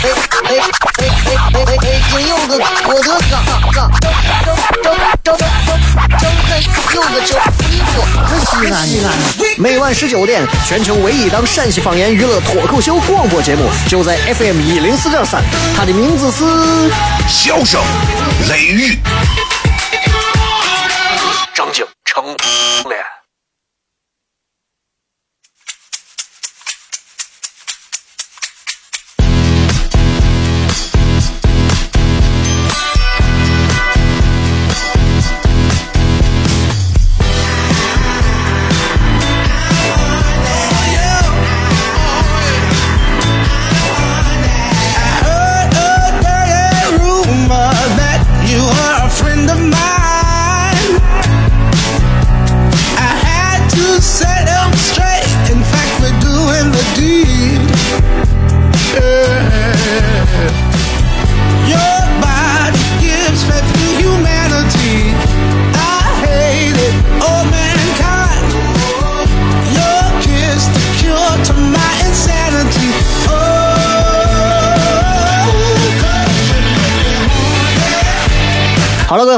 哎哎哎哎哎哎哎！金柚子，我的个个，张张张张张开柚子酒，你说西安西安。每晚十九点，全球唯一档陕西方言娱乐脱口秀广播节目，就在 FM 一零四点三，它的名字是《笑声雷雨》，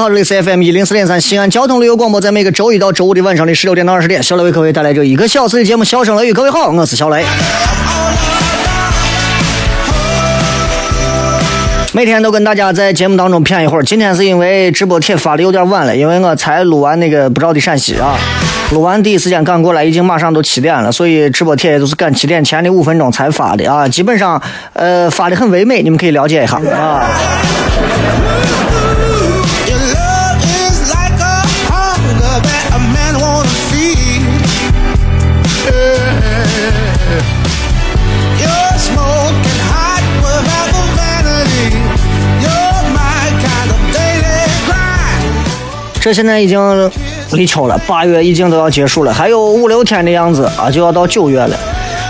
好，这里是 FM 一零四点三西安交通旅游广播，在每个周一到周五的晚上的十六点到二十点，小雷为各位带来这一个小时的节目《笑声雷雨》。各位好，我是小雷。每天都跟大家在节目当中骗一会儿。今天是因为直播帖发的有点晚了，因为我才录完那个不着的陕西啊，录完第一时间赶过来，已经马上都七点了，所以直播帖也都是赶七点前的五分钟才发的啊。基本上，呃，发的很唯美，你们可以了解一下啊。这现在已经立秋了，八月已经都要结束了，还有五六天的样子啊，就要到九月了。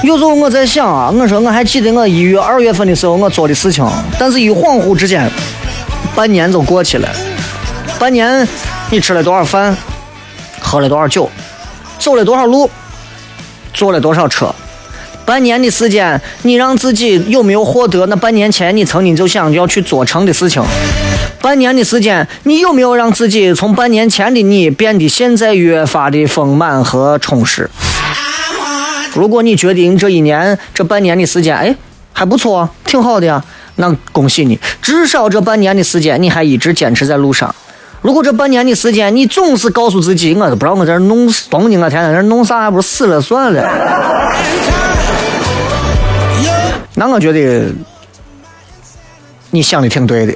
有时候我在想啊，我说我还记得我一月、二月份的时候我做的事情，但是一恍惚之间，半年就过去了。半年，你吃了多少饭，喝了多少酒，走了多少路，坐了多少车？半年的时间，你让自己有没有获得那半年前你曾经就想要去做成的事情？半年的时间，你有没有让自己从半年前的你变得现在越发的丰满和充实？如果你决定这一年、这半年的时间，哎，还不错，挺好的呀，那恭喜你，至少这半年的时间你还一直坚持在路上。如果这半年的时间你总是告诉自己，我都不知道我在这弄东西，我，天天在这弄啥，还不如死了算了。那我觉得你想的挺对的。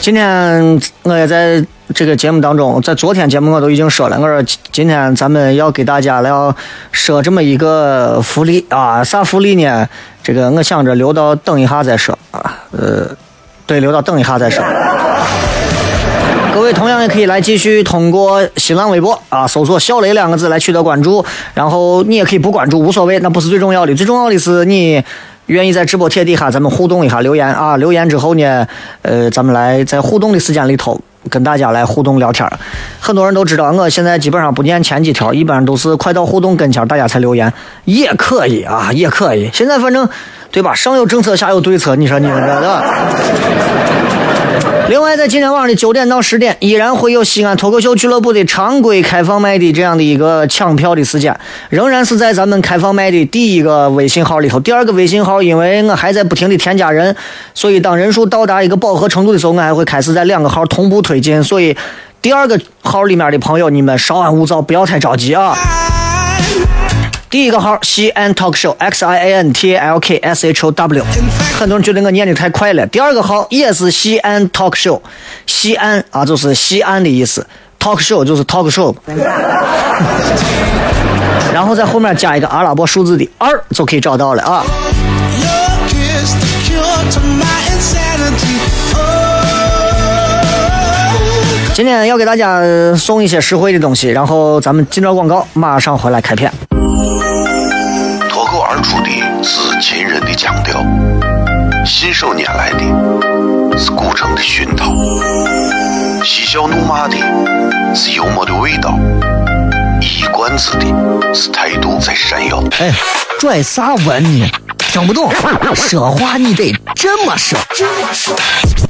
今天我也在这个节目当中，在昨天节目我都已经说了，我说今天咱们要给大家来要说这么一个福利啊，啥福利呢？这个我想着留到等一下再说啊，呃，对，留到等一下再说。各位同样也可以来继续通过新浪微博啊，搜索“小雷”两个字来取得关注，然后你也可以不关注，无所谓，那不是最重要的，最重要的是你。愿意在直播贴底下咱们互动一下留言啊！留言之后呢，呃，咱们来在互动的时间里头跟大家来互动聊天很多人都知道，我现在基本上不念前几条，一般都是快到互动跟前大家才留言，也可以啊，也可以。现在反正对吧？上有政策，下有对策，你说你们这的。另外，在今天晚上的九点到十点，依然会有西安脱口秀俱乐部的常规开放麦的这样的一个抢票的时间，仍然是在咱们开放麦的第一个微信号里头。第二个微信号，因为我还在不停的添加人，所以当人数到达一个饱和程度的时候，我还会开始在两个号同步推进。所以，第二个号里面的朋友，你们稍安勿躁，不要太着急啊。第一个号西安 talk show X I A N T L K s h o w，很多人觉得我念的太快了。第二个号也是西安 talk show，西安啊就是西安的意思。talk show 就是 talk show，然后在后面加一个阿拉伯数字的二就可以找到了啊。今天要给大家送一些实惠的东西，然后咱们进段广告，马上回来开片。脱口而出的是秦人的腔调，信手拈来的是古城的熏陶，嬉笑怒骂的是幽默的味道，一冠子的是态度在闪耀。哎，拽啥文呢？听不懂，说话你得这么说。哎哎哎哎哎哎哎！金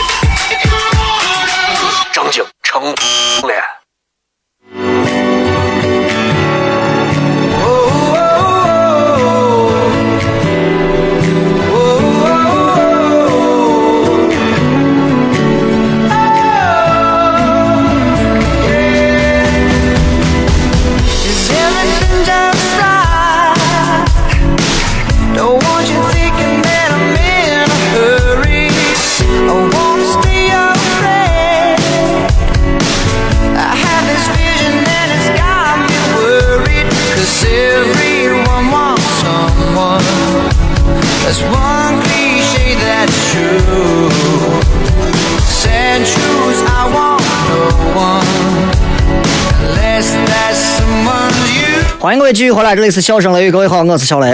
继续回来，这里是笑声雷雨，各位好，我是小雷。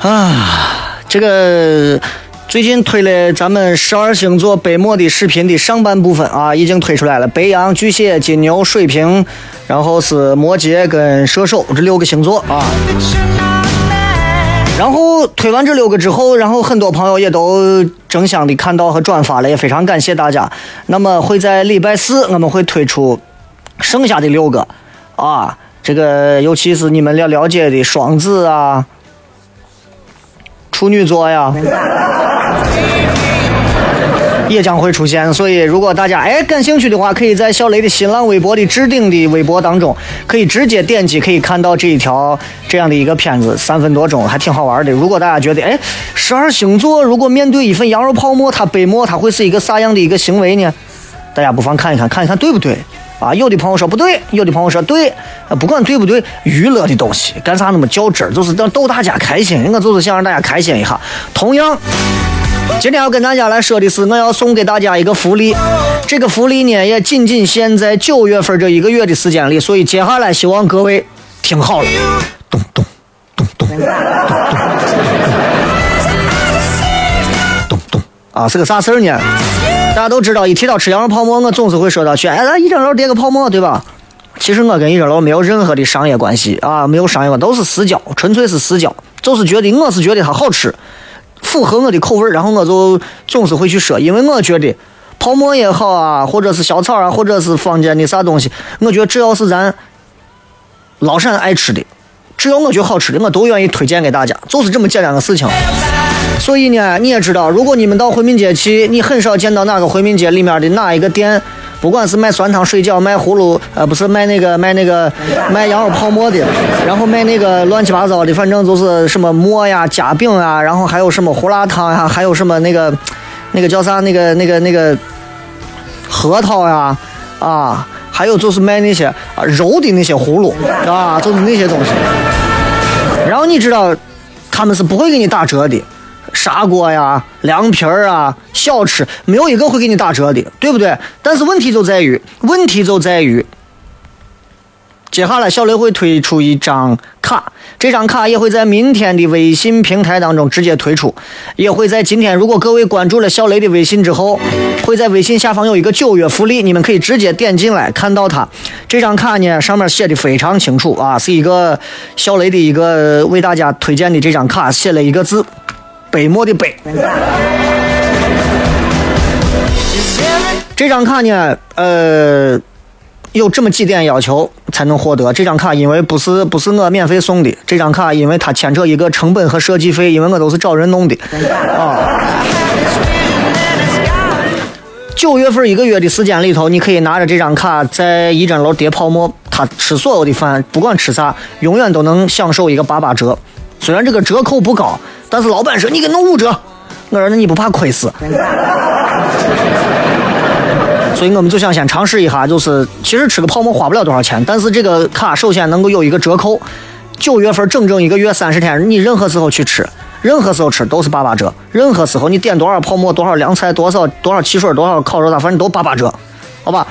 啊，这个最近推了咱们十二星座背默的视频的上半部分啊，已经推出来了。白羊、巨蟹、金牛、水瓶，然后是摩羯跟射手这六个星座啊。然后推完这六个之后，然后很多朋友也都争相的看到和转发了，也非常感谢大家。那么会在礼拜四我们会推出。剩下的六个，啊，这个尤其是你们要了解的双子啊、处女座呀，也将会出现。所以，如果大家哎感兴趣的话，可以在小雷的新浪微博的置顶的微博当中，可以直接点击，可以看到这一条这样的一个片子，三分多钟，还挺好玩的。如果大家觉得哎，十二星座如果面对一份羊肉泡馍，它背馍，它会是一个啥样的一个行为呢？大家不妨看一看，看一看对不对？啊，有的朋友说不对，有的朋友说对，不管对不对，娱乐的东西干啥那么较真儿？就是让逗大家开心，我就是想让大家开心一下。同样，今天要跟大家来说的是，我要送给大家一个福利，这个福利呢也仅仅限在九月份这一个月的时间里，所以接下来希望各位听好了，咚咚咚咚咚咚咚啊，是个啥事儿呢？大家都知道，一提到吃羊肉泡馍，我总是会说到去，哎，咱一整楼叠个泡馍，对吧？其实我跟一整楼没有任何的商业关系啊，没有商业关，都是私交，纯粹是私交。就是觉得我是觉得它好吃，符合我的口味，然后我就总是会去说，因为我觉得泡馍也好啊，或者是小炒啊，或者是坊间的啥东西，我觉得只要是咱老陕爱吃的，只要我觉得好吃的，我都愿意推荐给大家，就是这么简单的事情。所以呢，你也知道，如果你们到回民街去，你很少见到哪个回民街里面的哪一个店，不管是卖酸汤水饺、卖葫芦，呃，不是卖那个卖那个卖羊肉泡馍的，然后卖那个乱七八糟的，反正就是什么馍呀、夹饼啊，然后还有什么胡辣汤呀，还有什么那个那个叫啥那个那个那个核桃呀，啊，还有就是卖那些啊肉的那些葫芦啊，就是那些东西。然后你知道，他们是不会给你打折的。砂锅呀、凉皮儿啊、小吃，没有一个会给你打折的，对不对？但是问题就在于，问题就在于，接下来小雷会推出一张卡，这张卡也会在明天的微信平台当中直接推出，也会在今天，如果各位关注了小雷的微信之后，会在微信下方有一个九月福利，你们可以直接点进来看到它。这张卡呢，上面写的非常清楚啊，是一个小雷的一个为大家推荐的这张卡，写了一个字。北漠的北，这张卡呢，呃，有这么几点要求才能获得这张卡，因为不是不是我免费送的，这张卡因为它牵扯一个成本和设计费，因为我都是找人弄的啊。九月份一个月的时间里头，你可以拿着这张卡在一整楼叠泡沫，他吃所有的饭，不管吃啥，永远都能享受一个八八折。虽然这个折扣不高，但是老板说你给弄五折，我说那你不怕亏死？所以我们就想先尝试一下，就是其实吃个泡沫花不了多少钱，但是这个卡首先能够有一个折扣。九月份整整一个月三十天，你任何时候去吃，任何时候吃都是八八折。任何时候你点多少泡沫、多少凉菜、多少多少汽水、多少烤肉啥，反正都八八折，好吧？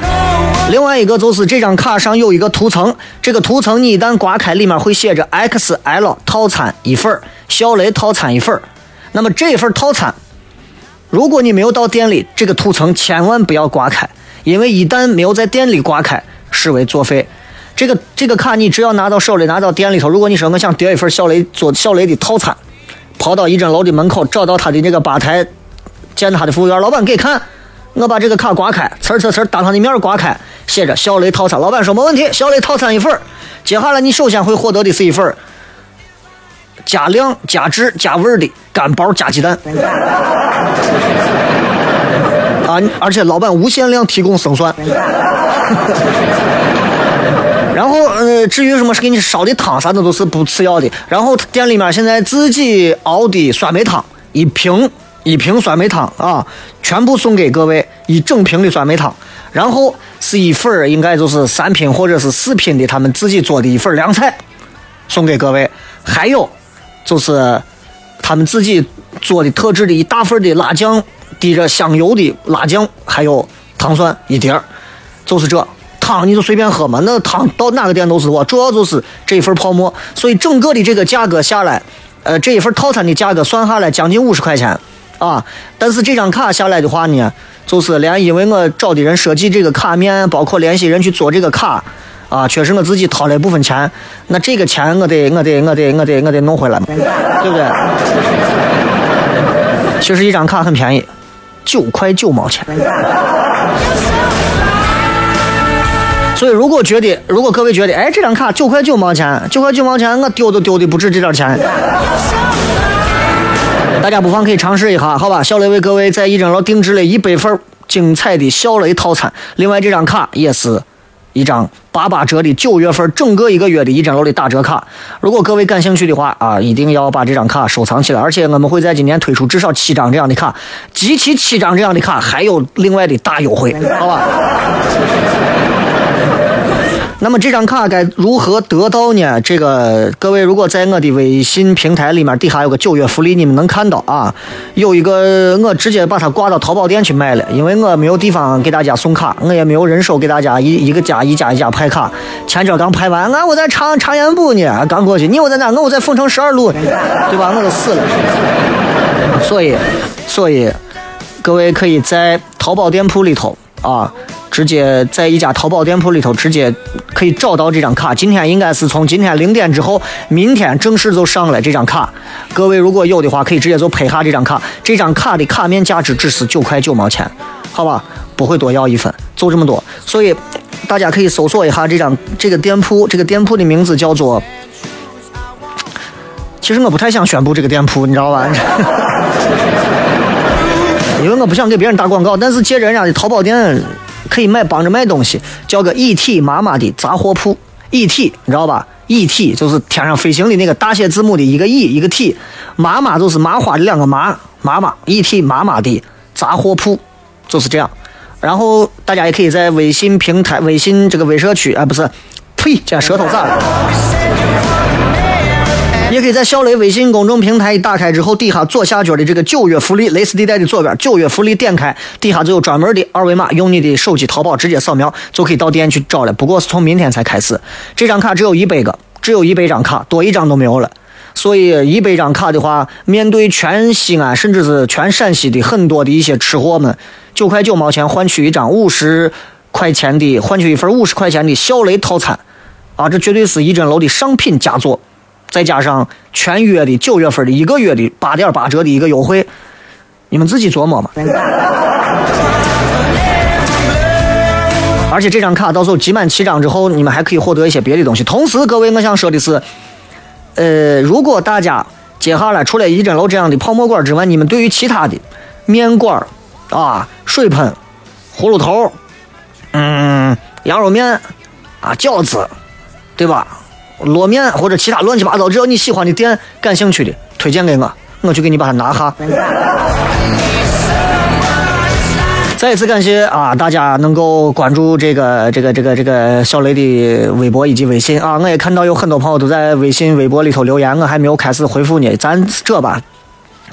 另外一个就是这张卡上有一个图层，这个图层你一旦刮开，里面会写着 XL 套餐一份小雷套餐一份那么这份套餐，如果你没有到店里，这个图层千万不要刮开。因为一旦没有在店里刮开，视为作废。这个这个卡你只要拿到手里，拿到店里头。如果你说我想点一份小雷做小雷的套餐，跑到一整楼的门口，找到他的那个吧台，见他的服务员，老板给看，我把这个卡刮开，呲呲呲当他的面刮开，写着小雷套餐。老板说没问题，小雷套餐一份。接下来你首先会获得的是一份加量、加质、加味的干包加鸡蛋。啊！而且老板无限量提供生蒜，然后呃，至于什么是给你烧的汤啥的都是不次要的。然后店里面现在自己熬的酸梅汤一瓶一瓶酸梅汤啊，全部送给各位一整瓶的酸梅汤。然后是一份应该就是三品或者是四品的他们自己做的一份凉菜，送给各位。还有就是他们自己做的特制的一大份的辣酱。滴着香油的辣酱，还有糖蒜一碟儿，就是这汤你就随便喝嘛。那汤到哪个店都是我，主要就是这一份泡沫。所以整个的这个价格下来，呃，这一份套餐的价格算下来将近五十块钱啊。但是这张卡下来的话呢，就是连因为我找的人设计这个卡面，包括联系人去做这个卡啊，确实我自己掏了一部分钱。那这个钱我得我得我得我得我得弄回来嘛，对不对？其实一张卡很便宜。九块九毛钱，所以如果觉得，如果各位觉得，哎，这张卡九块九毛钱，九块九毛钱，我丢都丢的不止这点钱，大家不妨可以尝试一下，好吧？小雷为各位在一整楼定制了一百份精彩的小雷套餐，另外这张卡也是。一张八八折的九月份整个一个月的一整楼的打折卡，如果各位感兴趣的话啊，一定要把这张卡收藏起来。而且我们会在今年推出至少七张这样的卡，集齐七张这样的卡还有另外的大优惠，好吧？那么这张卡该如何得到呢？这个各位如果在我的微信平台里面底下有个九月福利，你们能看到啊？有一个我直接把它挂到淘宝店去卖了，因为我没有地方给大家送卡，我也没有人手给大家一一个家一家一家派卡。前脚刚派完，俺我在长长延部呢，刚过去，你我在哪？我在凤城十二路，对吧？我都死了。所以，所以各位可以在淘宝店铺里头啊。直接在一家淘宝店铺里头，直接可以找到这张卡。今天应该是从今天零点之后，明天正式就上了这张卡。各位如果有的话，可以直接就拍下这张卡。这张卡的卡面价值只是九块九毛钱，好吧，不会多要一分，就这么多。所以大家可以搜索一下这张这个店铺，这个店铺的名字叫做……其实我不太想宣布这个店铺，你知道吧？因为我不想给别人打广告，但是借着人家的淘宝店。可以买帮着卖东西，叫个 E.T. 妈妈的杂货铺。E.T. 你知道吧？E.T. 就是天上飞行的那个大写字母的一个 E 一个 T，妈妈就是麻花的两个麻，妈妈 E.T. 妈妈的杂货铺就是这样。然后大家也可以在微信平台、微信这个微社区，啊，不是，呸，这舌头咋了？也可以在小雷微信公众平台一打开之后，底下左下角的这个九月福利蕾丝地带的左边，九月福利点开，底下就有专门的二维码，用你的手机淘宝直接扫描就可以到店去找了。不过是从明天才开始，这张卡只有一百个，只有一百张卡，多一张都没有了。所以一百张卡的话，面对全西安甚至是全陕西的很多的一些吃货们，九块九毛钱换取一张五十块钱的，换取一份五十块钱的小雷套餐，啊，这绝对是一整楼的上品佳作。再加上全月的九月份的一个月的八点八折的一个优惠，你们自己琢磨嘛。而且这张卡到时候集满七张之后，你们还可以获得一些别的东西。同时，各位，我想说的是，呃，如果大家接下来除了一针楼这样的泡沫馆之外，你们对于其他的面馆啊、水盆、葫芦头，嗯，羊肉面啊、饺子，对吧？烙面或者其他乱七八糟，只要你喜欢的店，感兴趣的，推荐给我，我就给你把它拿下。再一次感谢啊，大家能够关注这个这个这个这个小雷的微博以及微信啊！我也看到有很多朋友都在微信、微博里头留言，我还没有开始回复呢。咱这吧，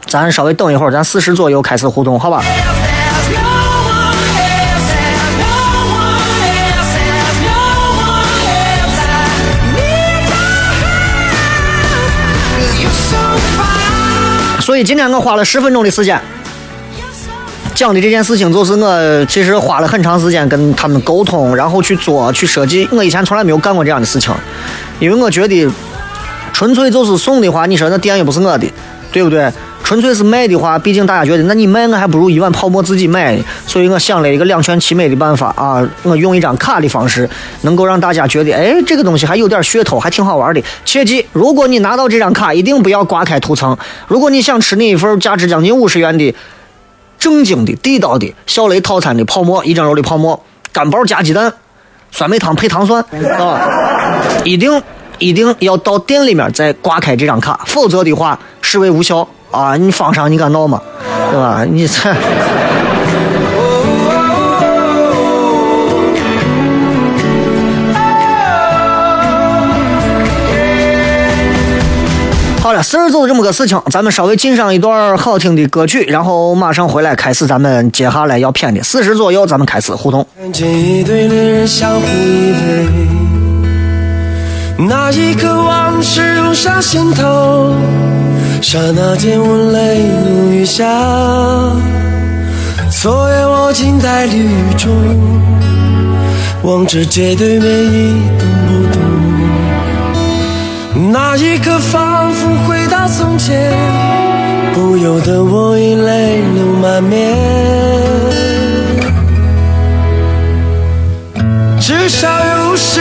咱稍微等一会儿，咱四十左右开始互动，好吧？所以今天我花了十分钟的时间。讲的这件事情，就是我其实花了很长时间跟他们沟通，然后去做、去设计。我以前从来没有干过这样的事情，因为我觉得纯粹就是送的话，你说那店又不是我的，对不对？纯粹是卖的话，毕竟大家觉得，那你卖我还不如一碗泡沫自己买。所以我想了一个两全其美的办法啊，我用一张卡的方式，能够让大家觉得，哎，这个东西还有点噱头，还挺好玩的。切记，如果你拿到这张卡，一定不要刮开涂层。如果你想吃那一份价值将近五十元的。正经的、地道的小雷套餐的泡沫，一整肉的泡沫，干包加鸡蛋，酸梅汤配糖蒜啊！一定一定要到店里面再刮开这张卡，否则的话视为无效啊！你放上你敢闹吗？对吧？你这。好了，事儿就是这么个事情，咱们稍微进上一段好听的歌曲，然后马上回来开始咱们接下来要片的四十左右，咱们开始互动。那一刻往事涌上心头，刹那间我泪如雨下，昨夜我静在雨中，望着街对面一动不动。那一刻仿佛回到从前，不由得我已泪流满面。至少有十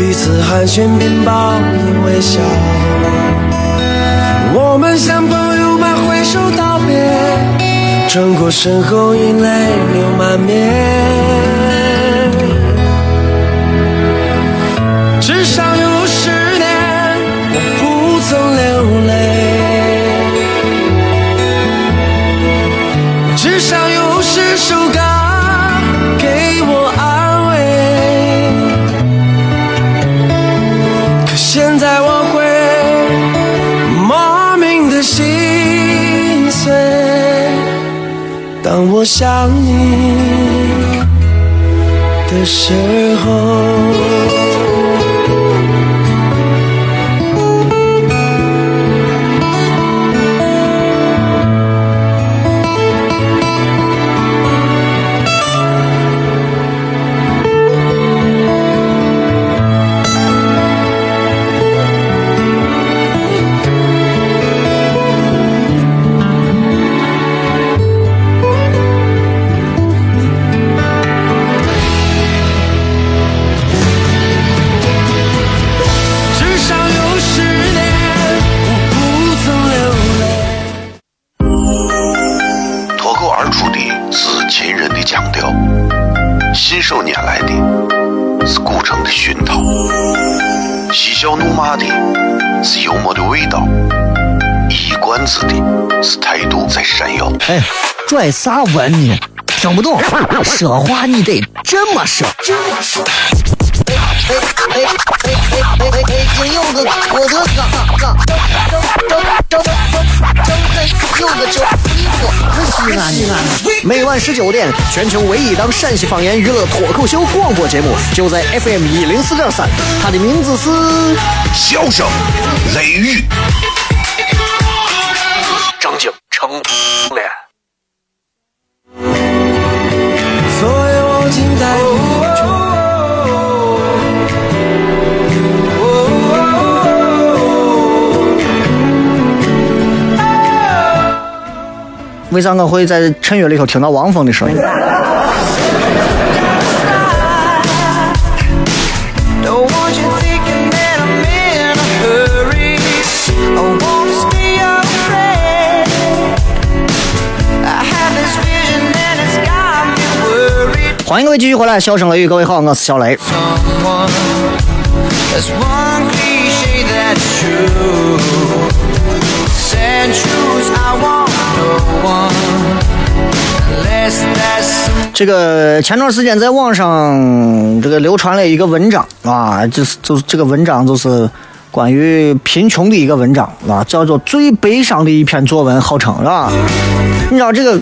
彼此寒暄并报以微笑。我们像朋友般挥手道别，转过身后已泪流满面。我想你的时候。哎，拽啥文呢？听不懂，说话你得这么说。哎哎哎哎哎哎哎！金柚子，我的嘎嘎，张张张张张真柚子酒，我西安西安。每晚十九点，全球唯一档陕西方言娱乐脱口秀广播节目，就在 FM 一零四点三，它的名字是笑声雷雨，为啥我会在衬乐里头听到汪峰的声音.欢迎各位继续回来，笑声雷雨，各位好，我是小雷。Someone. 这个前段时间在网上这个流传了一个文章啊，就是就是这个文章就是关于贫穷的一个文章啊，叫做最悲伤的一篇作文，号称是吧？你知道这个，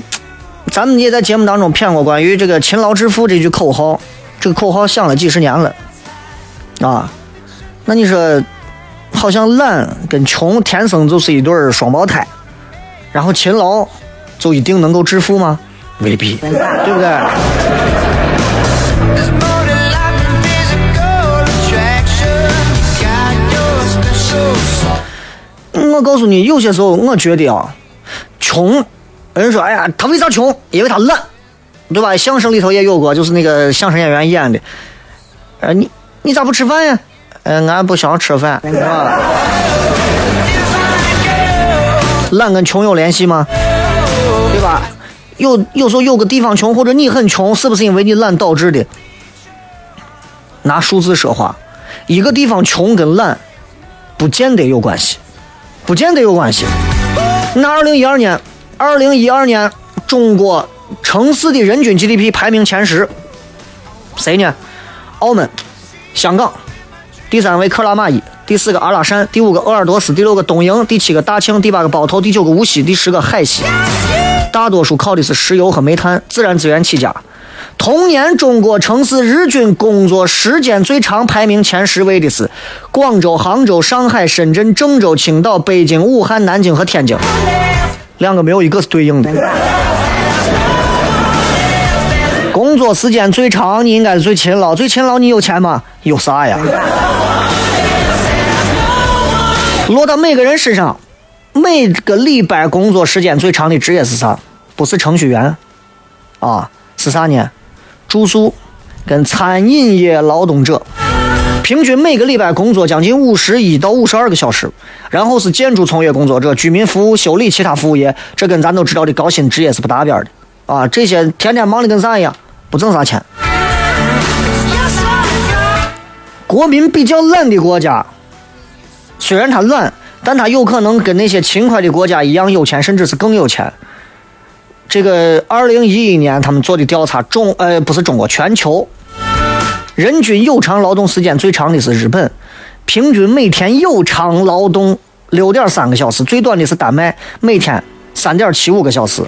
咱们也在节目当中骗过关于这个“勤劳致富”这句口号，这个口号响了几十年了啊。那你说，好像懒跟穷天生就是一对双胞胎，然后勤劳就一定能够致富吗？未必，对不对.我告诉你，有些时候我觉得啊，穷，人说，哎呀，他为啥穷？因为他懒，对吧？相声里头也有过，就是那个相声演员演的，呃，你你咋不吃饭呀？呃，俺不想吃饭，是吧？懒跟穷有联系吗？有有时候有个地方穷，或者你很穷，是不是因为你懒导致的？拿数字说话，一个地方穷跟懒不见得有关系。不见得有关系。那二零一二年，二零一二年中国城市的人均 GDP 排名前十，谁呢？澳门、香港，第三位克拉玛依，第四个阿拉善，第五个鄂尔多斯，第六个东营，第七个大庆，第八个包头，第九个无锡，第十个海西。大多数靠的是石油和煤炭，自然资源起家。同年，中国城市日均工作时间最长排名前十位的是广州、杭州、上海、深圳、郑州、青岛、北京、武汉、南京和天津，两个没有一个是对应的。工作时间最长，你应该是最勤劳，最勤劳你有钱吗？有啥呀？落到每个人身上，每个礼拜工作时间最长的职业是啥？不是程序员，啊，是啥呢？住宿跟餐饮业劳动者，平均每个礼拜工作将近五十一到五十二个小时。然后是建筑从业工作者、居民服务、修理、其他服务业，这跟咱都知道的高薪职业是不搭边的啊！这些天天忙的跟啥一样，不挣啥钱。国民比较懒的国家，虽然他懒，但他有可能跟那些勤快的国家一样有钱，甚至是更有钱。这个二零一一年他们做的调查，中呃不是中国，全球人均有偿劳动时间最长的是日本，平均每天有偿劳动六点三个小时，最短的是丹麦，每天三点七五个小时。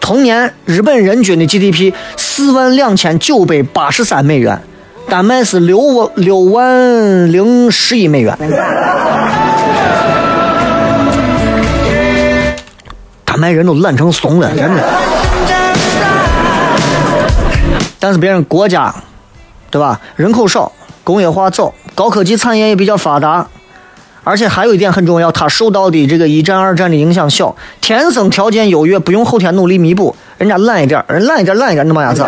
同年，日本人均的 GDP 四万两千九百八十三美元，丹麦是六万六万零十一美元。麦人都懒成怂了，真的。但是别人国家，对吧？人口少，工业化早，高科技产业也比较发达，而且还有一点很重要，他受到的这个一战、二战的影响小，天生条件优越，不用后天努力弥补。人家懒一点，人懒一点，懒一点，那么样子。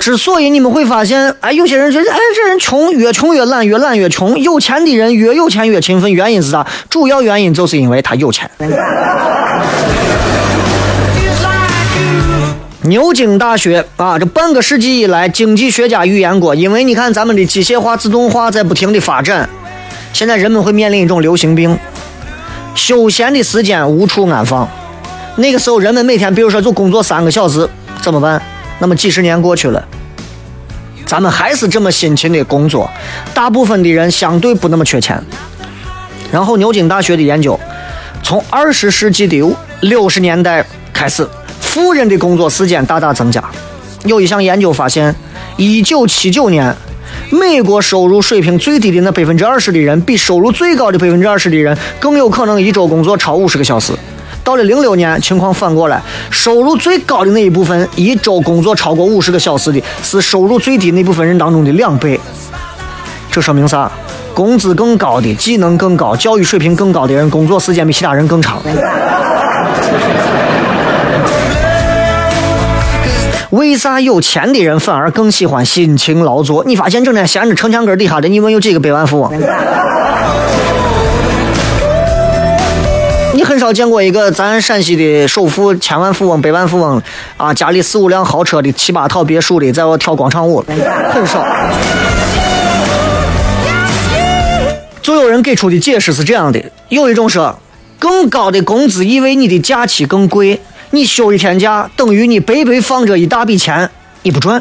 之所以你们会发现，哎，有些人觉得，哎，这人穷，越穷越懒，越懒越穷。有钱的人越有钱越勤奋，原因是啥？主要原因就是因为他有钱。牛津大学啊，这半个世纪以来，经济学家预言过，因为你看咱们的机械化、自动化在不停的发展，现在人们会面临一种流行病，休闲的时间无处安放。那个时候人们每天，比如说就工作三个小时，怎么办？那么几十年过去了，咱们还是这么辛勤的工作，大部分的人相对不那么缺钱。然后牛津大学的研究，从二十世纪的六十年代开始，富人的工作时间大大增加。有一项研究发现，一九七九年，美国收入水平最低的那百分之二十的人，比收入最高的百分之二十的人更有可能一周工作超五十个小时。到了零六年，情况反过来，收入最高的那一部分，一周工作超过五十个小时的，是收入最低那部分人当中的两倍。这说明啥？工资更高的、技能更高、教育水平更高的人，工作时间比其他人更长。为啥有钱的人反而更喜欢辛勤劳作？你发现整天闲着城墙根底下的，你问有几个百万富翁？少见过一个咱陕西的首富、千万富翁、百万富翁啊，家里四五辆豪车的、七八套别墅的，在我跳广场舞，很少。就有人给出的解释是这样的：有一种说，更高的工资意味你的假期更贵。你休一天假，等于你白白放着一大笔钱，你不赚。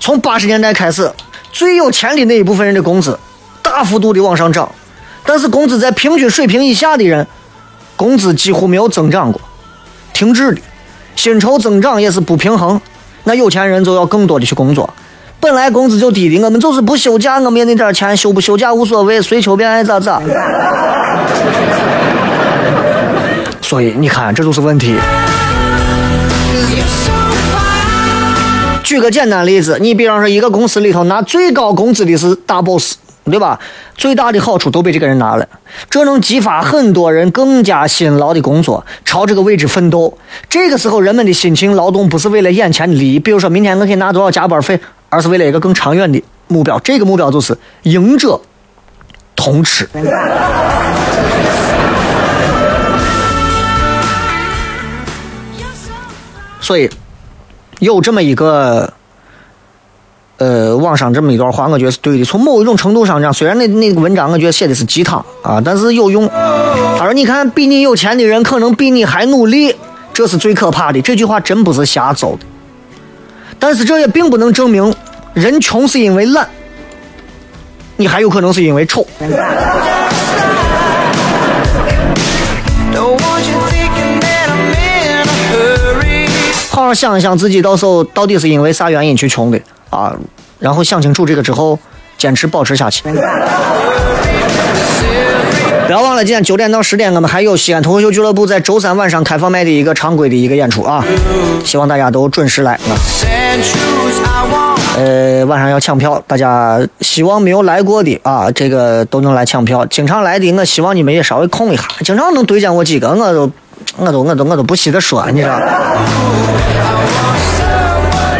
从八十年代开始，最有钱的那一部分人的工资大幅度的往上涨，但是工资在平均水平以下的人，工资几乎没有增长过，停滞的，薪酬增长也是不平衡。那有钱人就要更多的去工作，本来工资就低的，我们就是不休假，我们也那点钱，休不休假无所谓，随求便爱咋咋。所以你看，这就是问题。举个简单例子，你比方说一个公司里头拿最高工资的是大 boss，对吧？最大的好处都被这个人拿了，这能激发很多人更加辛劳的工作，朝这个位置奋斗。这个时候，人们的辛勤劳动不是为了眼前的利益，比如说明天我可以拿多少加班费，而是为了一个更长远的目标。这个目标就是赢者通吃。所以，有这么一个，呃，网上这么一段话，我觉得是对的。从某一种程度上讲，虽然那那个文章我觉得写的是鸡汤啊，但是有用。他说：“你看，比你有钱的人可能比你还努力，这是最可怕的。”这句话真不是瞎诌的。但是这也并不能证明人穷是因为懒，你还有可能是因为丑。好好想一想，自己到时候到底是因为啥原因去穷的啊？然后想清楚这个之后，坚持保持下去。不要忘了，今天九点到十点，我们还有西安脱口秀俱乐部在周三晚上开放麦的一个常规的一个演出啊！希望大家都准时来啊！呃，晚上要抢票，大家希望没有来过的啊，这个都能来抢票。经常来的，我希望你们也稍微空一下，经常能推荐我几个，我都。我都我都我都不稀得说，你知道，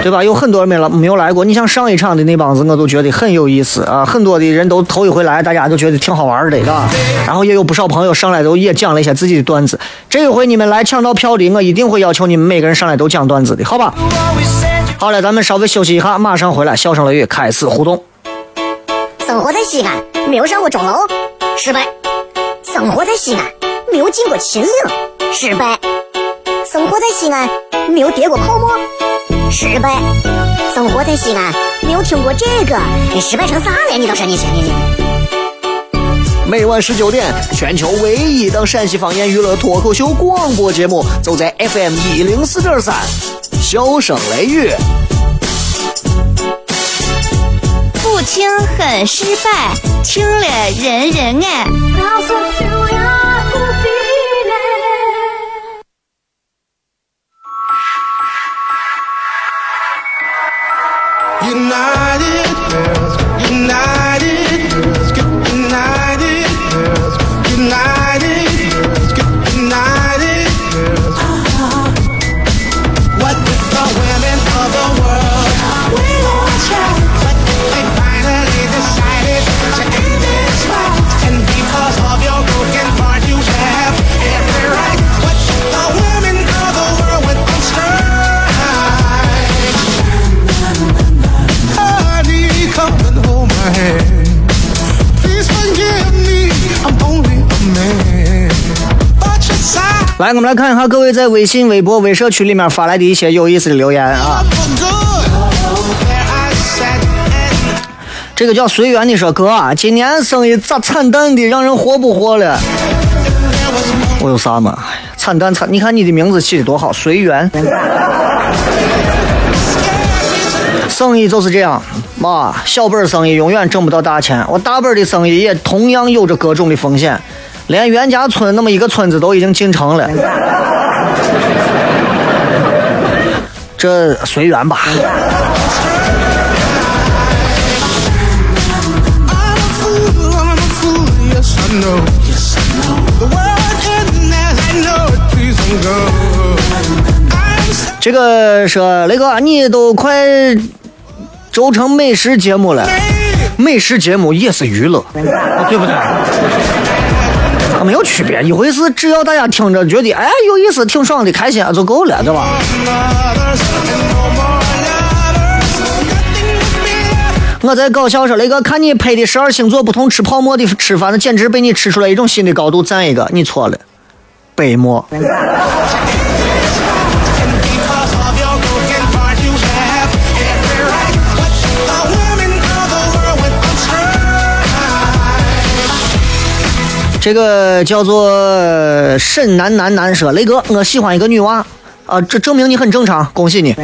对吧？有很多人没来没有来过。你像上一场的那帮子，我都觉得很有意思啊！很多的人都头一回来，大家都觉得挺好玩的，是吧？然后也有不少朋友上来都也讲了一些自己的段子。这一回你们来抢到票的，我一定会要求你们每个人上来都讲段子的，好吧？好了，咱们稍微休息一下，马上回来。笑声雷雨开始互动。生活在西安，没有上过钟楼，失败。生活在西安，没有进过秦岭。失败，生活在西安没有跌过泡沫。失败，生活在西安没有听过这个，你失败成啥了？你倒是你，你你。每晚十九点，全球唯一档陕西方言娱乐脱口秀广播节目，就在 FM 一零四点三，笑声雷雨。不听很失败，听了人人爱。来，我们来看一下各位在微信、微博、微社区里面发来的一些有意思的留言啊。这个叫随缘的说哥，今年生意咋惨淡的，让人活不活了？我有啥嘛？惨淡惨！你看你的名字起的多好，随缘。生意就是这样，妈，小本生意永远挣不到大钱。我大本的生意也同样有着各种的风险，连袁家村那么一个村子都已经进城了。这随缘吧。这个说雷哥，你都快轴成美食节目了，美食节目也是娱乐，对不对？没有区别，一回事。只要大家听着觉得哎有意思、挺爽的、开心就够了，对吧？我在搞笑说，那个，看你拍的十二星座不同吃泡沫的吃法，那简直被你吃出来一种新的高度。赞一个，你错了，北漠。这个叫做沈南南南说，雷哥，我喜欢一个女娃啊，这证明你很正常，恭喜你。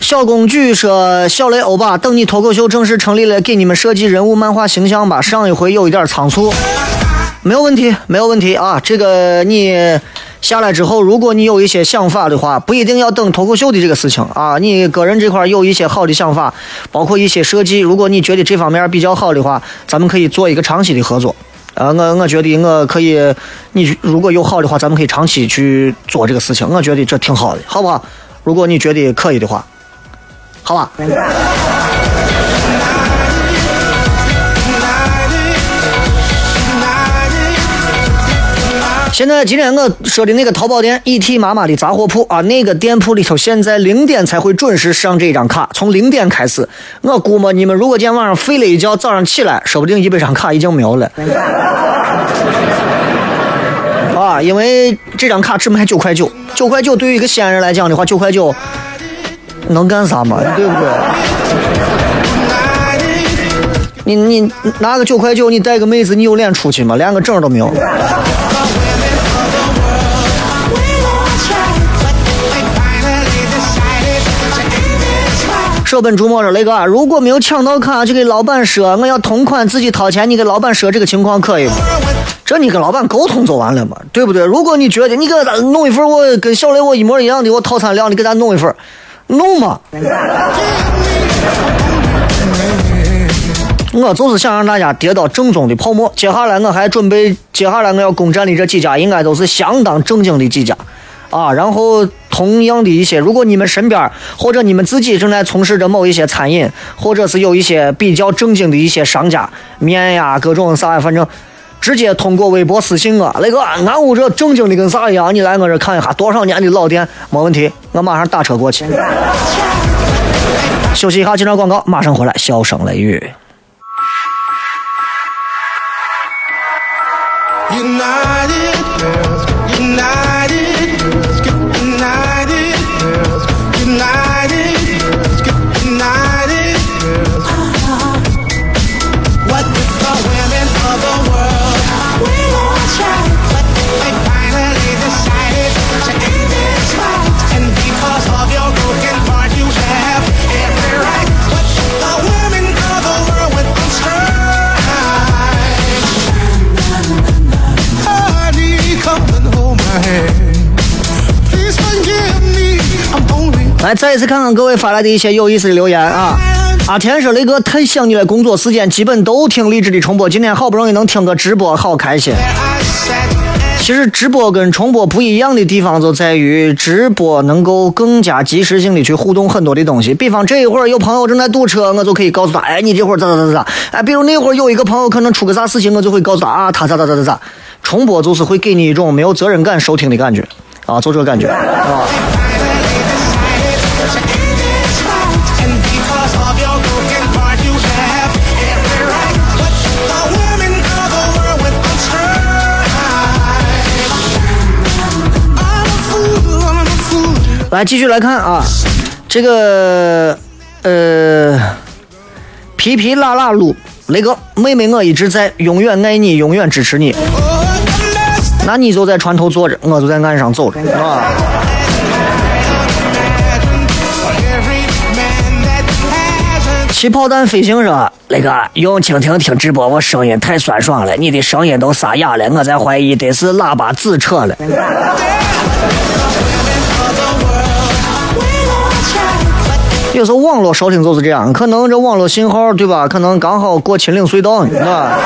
小公举说：“小雷欧巴，等你脱口秀正式成立了，给你们设计人物漫画形象吧。上一回有一点仓促，没有问题，没有问题啊。这个你下来之后，如果你有一些想法的话，不一定要等脱口秀的这个事情啊。你个人这块有一些好的想法，包括一些设计，如果你觉得这方面比较好的话，咱们可以做一个长期的合作。啊，我我觉得我可以，你如果有好的话，咱们可以长期去做这个事情。我觉得这挺好的，好不好？如果你觉得可以的话。”好吧。现在今天我说的那个淘宝店 ET 妈妈的杂货铺啊，那个店铺里头现在零点才会准时上这张卡，从零点开始。我估摸你们如果今天晚上睡了一觉，早上起来，说不定一百张卡已经没有了。啊，因为这张卡只卖九块九，九块九对于一个西安人来讲的话，九块九。能干啥嘛？对不对？你你拿个九块九，你带个妹子，你有脸出去吗？连个证都没有。舍本逐末说雷哥，如果没有抢到卡，就给老板说我要同款，自己掏钱。你给老板说这个情况可以吗？这你跟老板沟通就完了嘛，对不对？如果你觉得你给咱弄一份，我跟小雷我一模一样的，我套餐量，你给咱弄一份。弄嘛！我就是想让大家跌到正宗的泡沫。接下来我还准备，接下来我要攻占的这几家，应该都是相当正经的几家啊。然后同样的一些，如果你们身边或者你们自己正在从事着某一些餐饮，或者是有一些比较正经的一些商家，面呀各种啥呀，反正。直接通过微博私信我，雷哥，俺屋这正经的跟啥一样？你来我这看一下，多少年的老店，没问题，我马上打车过去。休息一下，接着广告，马上回来，笑声雷雨。来，再一次看看各位发来的一些有意思的留言啊！阿田说：“雷哥太想你了，工作时间基本都听励志的重播，今天好不容易能听个直播，好开心。”其实直播跟重播不一样的地方就在于，直播能够更加及时性的去互动很多的东西。比方这一会儿有朋友正在堵车，我就可以告诉他：“哎，你这会儿咋咋咋咋？”哎，比如那会儿有一个朋友可能出个啥事情，我就会告诉他：“啊，他咋咋咋咋咋。”重播就是会给你一种没有责任感收听的感觉啊，就这个感觉啊。来继续来看啊，这个呃，皮皮辣辣噜，雷哥，妹妹我一直在，永远爱你，永远支持你。那你就在船头坐着，我就在岸上走着，啊。气泡弹飞行说：“那个用蜻蜓听直播，我声音太酸爽了，你的声音都沙哑了，我在怀疑得是喇叭子扯了。”有时候网络收听就是这样，可能这网络信号对吧？可能刚好过秦岭隧道，是吧？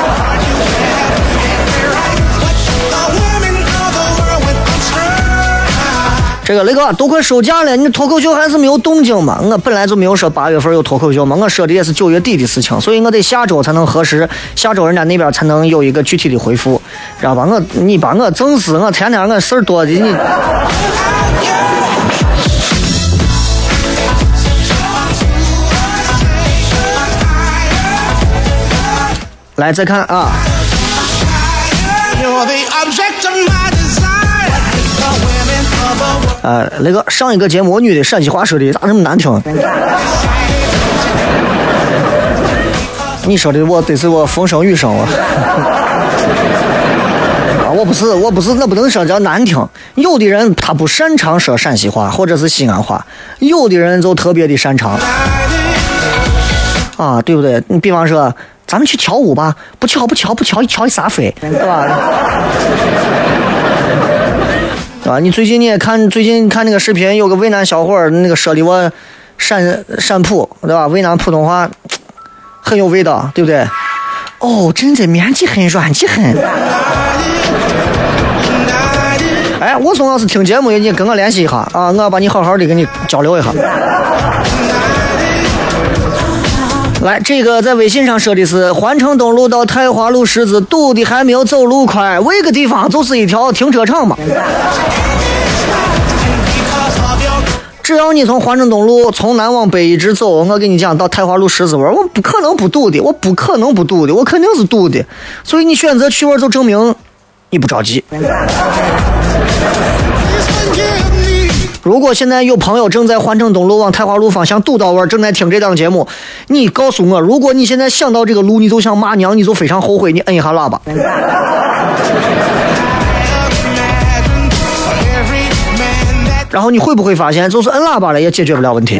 这个雷哥都快收假了，你脱口秀还是没有动静嘛？我本来就没有说八月份有脱口秀嘛，我说的也是九月底的事情，所以我得下周才能核实，下周人家那边才能有一个具体的回复，知道吧？我你把我整死，我天天我事儿多的你。来再看啊。呃，那个上一个节目女的陕西话说的咋这么难听？你说的我得是我风声雨声啊！啊，我不是，我不是，那不能说叫难听。有的人他不擅长说陕西话或者是西安话，有的人就特别的擅长。啊，对不对？你比方说，咱们去跳舞吧，不跳不跳不跳，一跳一撒飞，对吧？啊，你最近你也看，最近看那个视频，有个渭南小伙儿，那个说的我陕陕普，对吧？渭南普通话很有味道，对不对？哦，真的面积很软极很。哎，我说要是听节目，你跟我联系一下啊，我要把你好好的跟你交流一下。来，这个在微信上说的是环城东路到太华路十字堵的还没有走路快，为个地方就是一条停车场嘛。只要你从环城东路从南往北一直走，我跟你讲到太华路十字弯，我不可能不堵的，我不可能不堵的，我肯定是堵的。所以你选择去玩，就证明你不着急。如果现在有朋友正在环城东路往太华路方向堵到弯，正在听这档节目，你告诉我，如果你现在想到这个路，你就想骂娘，你就非常后悔，你摁一下喇叭。然后你会不会发现，就是摁喇叭了也解决不了问题？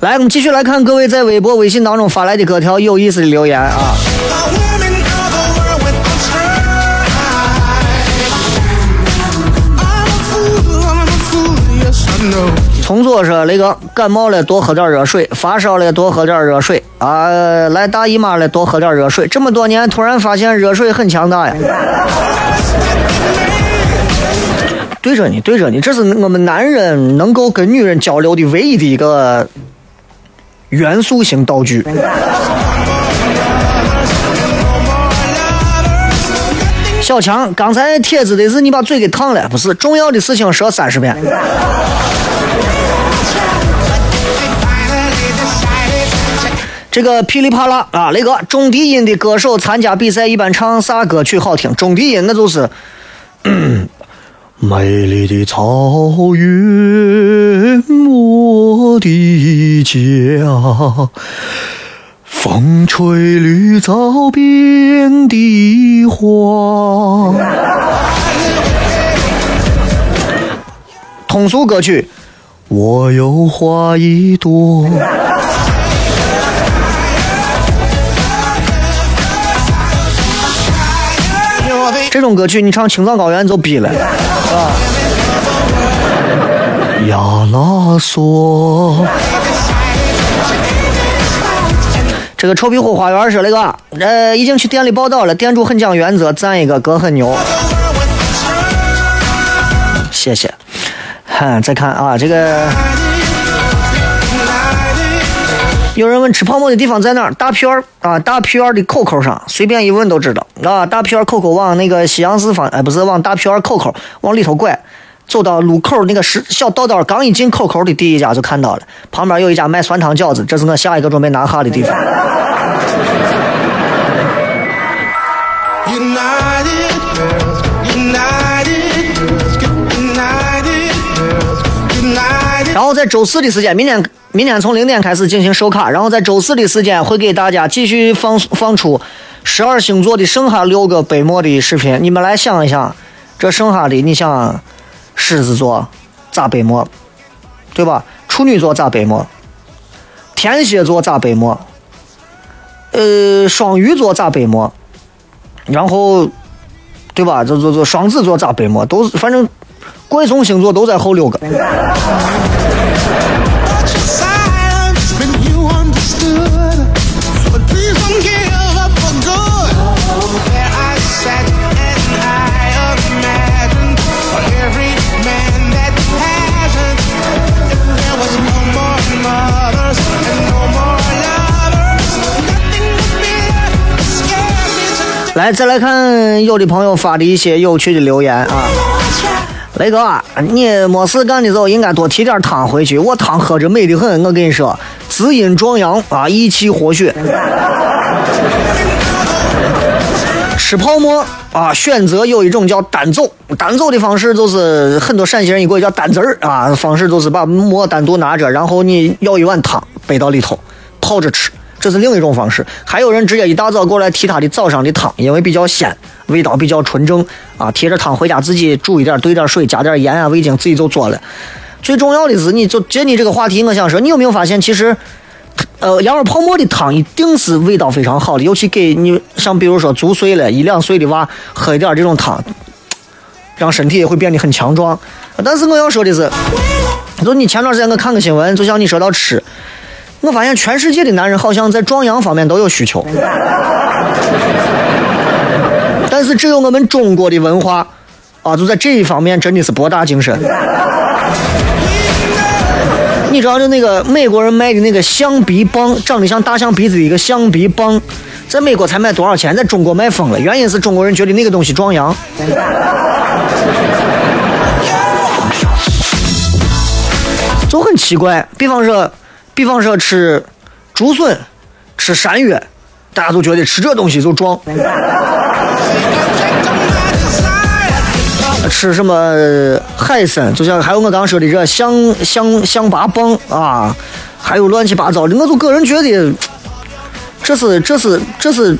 来，我们继续来看各位在微博、微信当中发来的各条有意思的留言啊。从左说那个感冒了多喝点热水，发烧了多喝点热水啊，来大姨妈了多喝点热水。这么多年突然发现热水很强大呀。对着你，对着你，这是我们男人能够跟女人交流的唯一的一个元素型道具。小强，刚才帖子的是你把嘴给烫了，不是重要的事情说三十遍。这个噼里啪啦啊，那个中低音的歌手参加比赛一般唱啥歌曲好听？中低音那就是美丽的草原，的家。风吹绿草遍地花。通俗歌曲，我有花一朵。这种歌曲你唱《青藏高原》就逼了，啊！亚拉索。这个臭皮虎花园说那个，呃，已经去店里报道了，店主很讲原则，赞一个，哥很牛。谢谢。哼，再看啊，这个有人问吃泡馍的地方在哪儿？大片儿啊，大片儿的口口上，随便一问都知道啊。大片儿口口往那个西洋市方，哎，不是往大片儿口口往里头拐，走到路口那个是小道道，刚一进口口的第一家就看到了，旁边有一家卖酸汤饺子，这是我下一个准备拿下的地方。然后在周四的时间，明天明天从零点开始进行售卡，然后在周四的时间会给大家继续放放出十二星座的剩下六个杯末的视频。你们来想一想，这剩下的你想，狮子座咋杯末，对吧？处女座咋杯末？天蝎座咋杯末？呃，双鱼座咋杯末？然后，对吧？这这这双子座咋杯末？都是反正怪松星座都在后六个。来，再来看有的朋友发的一些有趣的留言啊。雷哥，你没事干的时候应该多提点汤回去，我汤喝着美得很。我跟你说，滋阴壮阳啊，益气活血。吃泡沫啊，选择有一种叫单走，单走的方式就是很多陕西人一个叫单子儿啊，方式就是把馍单独拿着，然后你舀一碗汤背到里头泡着吃，这是另一种方式。还有人直接一大早过来提他的早上的汤，因为比较鲜，味道比较纯正啊，提着汤回家自己煮一点，兑点水，加点盐啊、味精，自己就做了。最重要的是，你就借你这个话题，我想说，你有没有发现，其实，呃，羊肉泡馍的汤一定是味道非常好的，尤其给你像比如说足岁了一两岁的娃喝一点这种汤，让身体也会变得很强壮。但是我要说的是，就你前段时间我看个新闻，就像你说到吃，我发现全世界的男人好像在壮阳方面都有需求，但是只有我们中国的文化啊，就在这一方面真的是博大精深。你知道，就那个美国人卖的那个象鼻棒，长得像大象鼻子的一个象鼻棒，在美国才卖多少钱？在中国卖疯了。原因是中国人觉得那个东西壮阳。就很奇怪，比方说，比方说吃竹笋、吃山药，大家都觉得吃这东西就壮。吃什么海参，就像还有我刚刚说的这象象象拔蚌啊，还有乱七八糟的，我就个人觉得，这是这是这是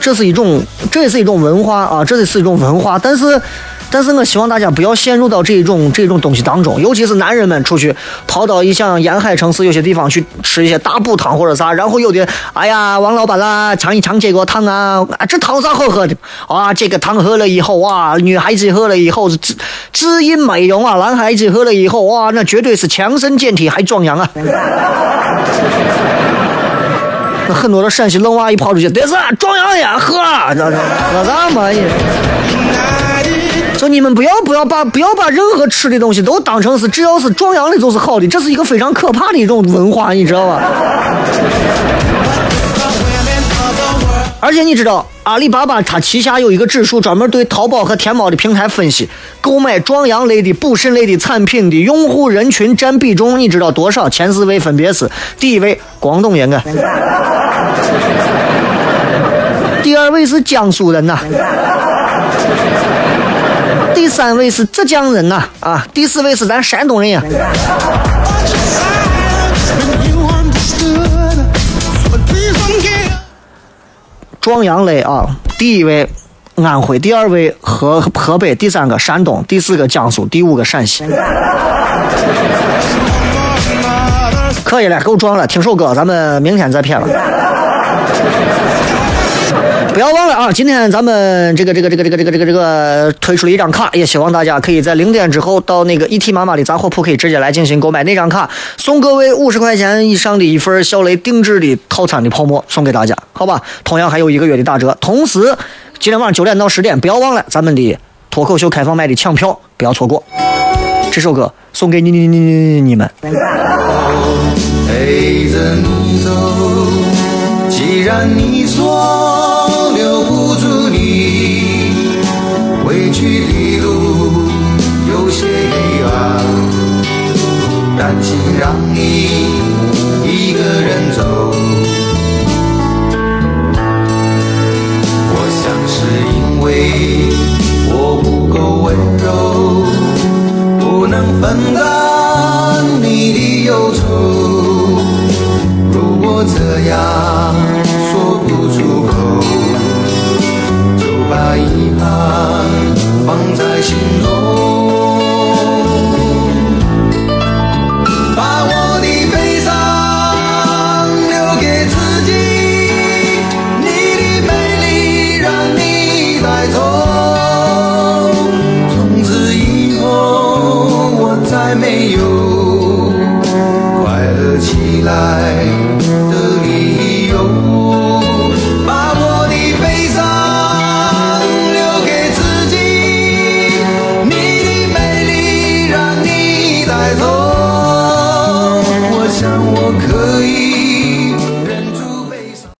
这是一种这也是一种文化啊，这也是一种文化，但是。但是我希望大家不要陷入到这种这种东西当中，尤其是男人们出去跑到一像沿海城市有些地方去吃一些大补汤或者啥，然后有的哎呀，王老板啦，尝一尝这个汤啊，啊这汤啥好喝的啊？这个汤喝了以后哇，女孩子喝了以后滋滋阴美容啊，男孩子喝了以后哇，那绝对是强身健体还壮阳啊！那很多的陕西愣娃一跑出去，得是壮阳呀，喝，这这喝啥嘛？所以你们不要不要把不要把任何吃的东西都当成是只要是壮阳的就是好的，这是一个非常可怕的一种文化，你知道吧？而且你知道，阿里巴巴它旗下有一个指数，专门对淘宝和天猫的平台分析购买壮阳类的、补肾类的产品的用户人群占比重，你知道多少？前四位分别是：第一位广东人啊，第二位是江苏人呐、第三位是浙江人呐、啊，第四位是咱山东人呀、壮阳类啊，第一位安徽，第二位河河北，第三个山东，第四个江苏，第五个陕西。可以了，够壮了。听首歌，咱们明天再片了。不要忘了啊！今天咱们这个这个这个这个这个这个这个推出了一张卡，也希望大家可以在零点之后到那个一 t 妈妈的杂货铺可以直接来进行购买。那张卡送各位五十块钱以上的一份小雷定制的套餐的泡沫送给大家，好吧？同样还有一个月的打折。同时，今天晚上九点到十点，不要忘了咱们的脱口秀开放麦的抢票，不要错过。这首歌送给你你你你你们。陪着你走。既然你说不住你，回去的路有些黑暗，担心让你一个人走。我想是因为我不够温柔，不能分担你的忧愁。如果这样说不出口，把遗憾放在心中。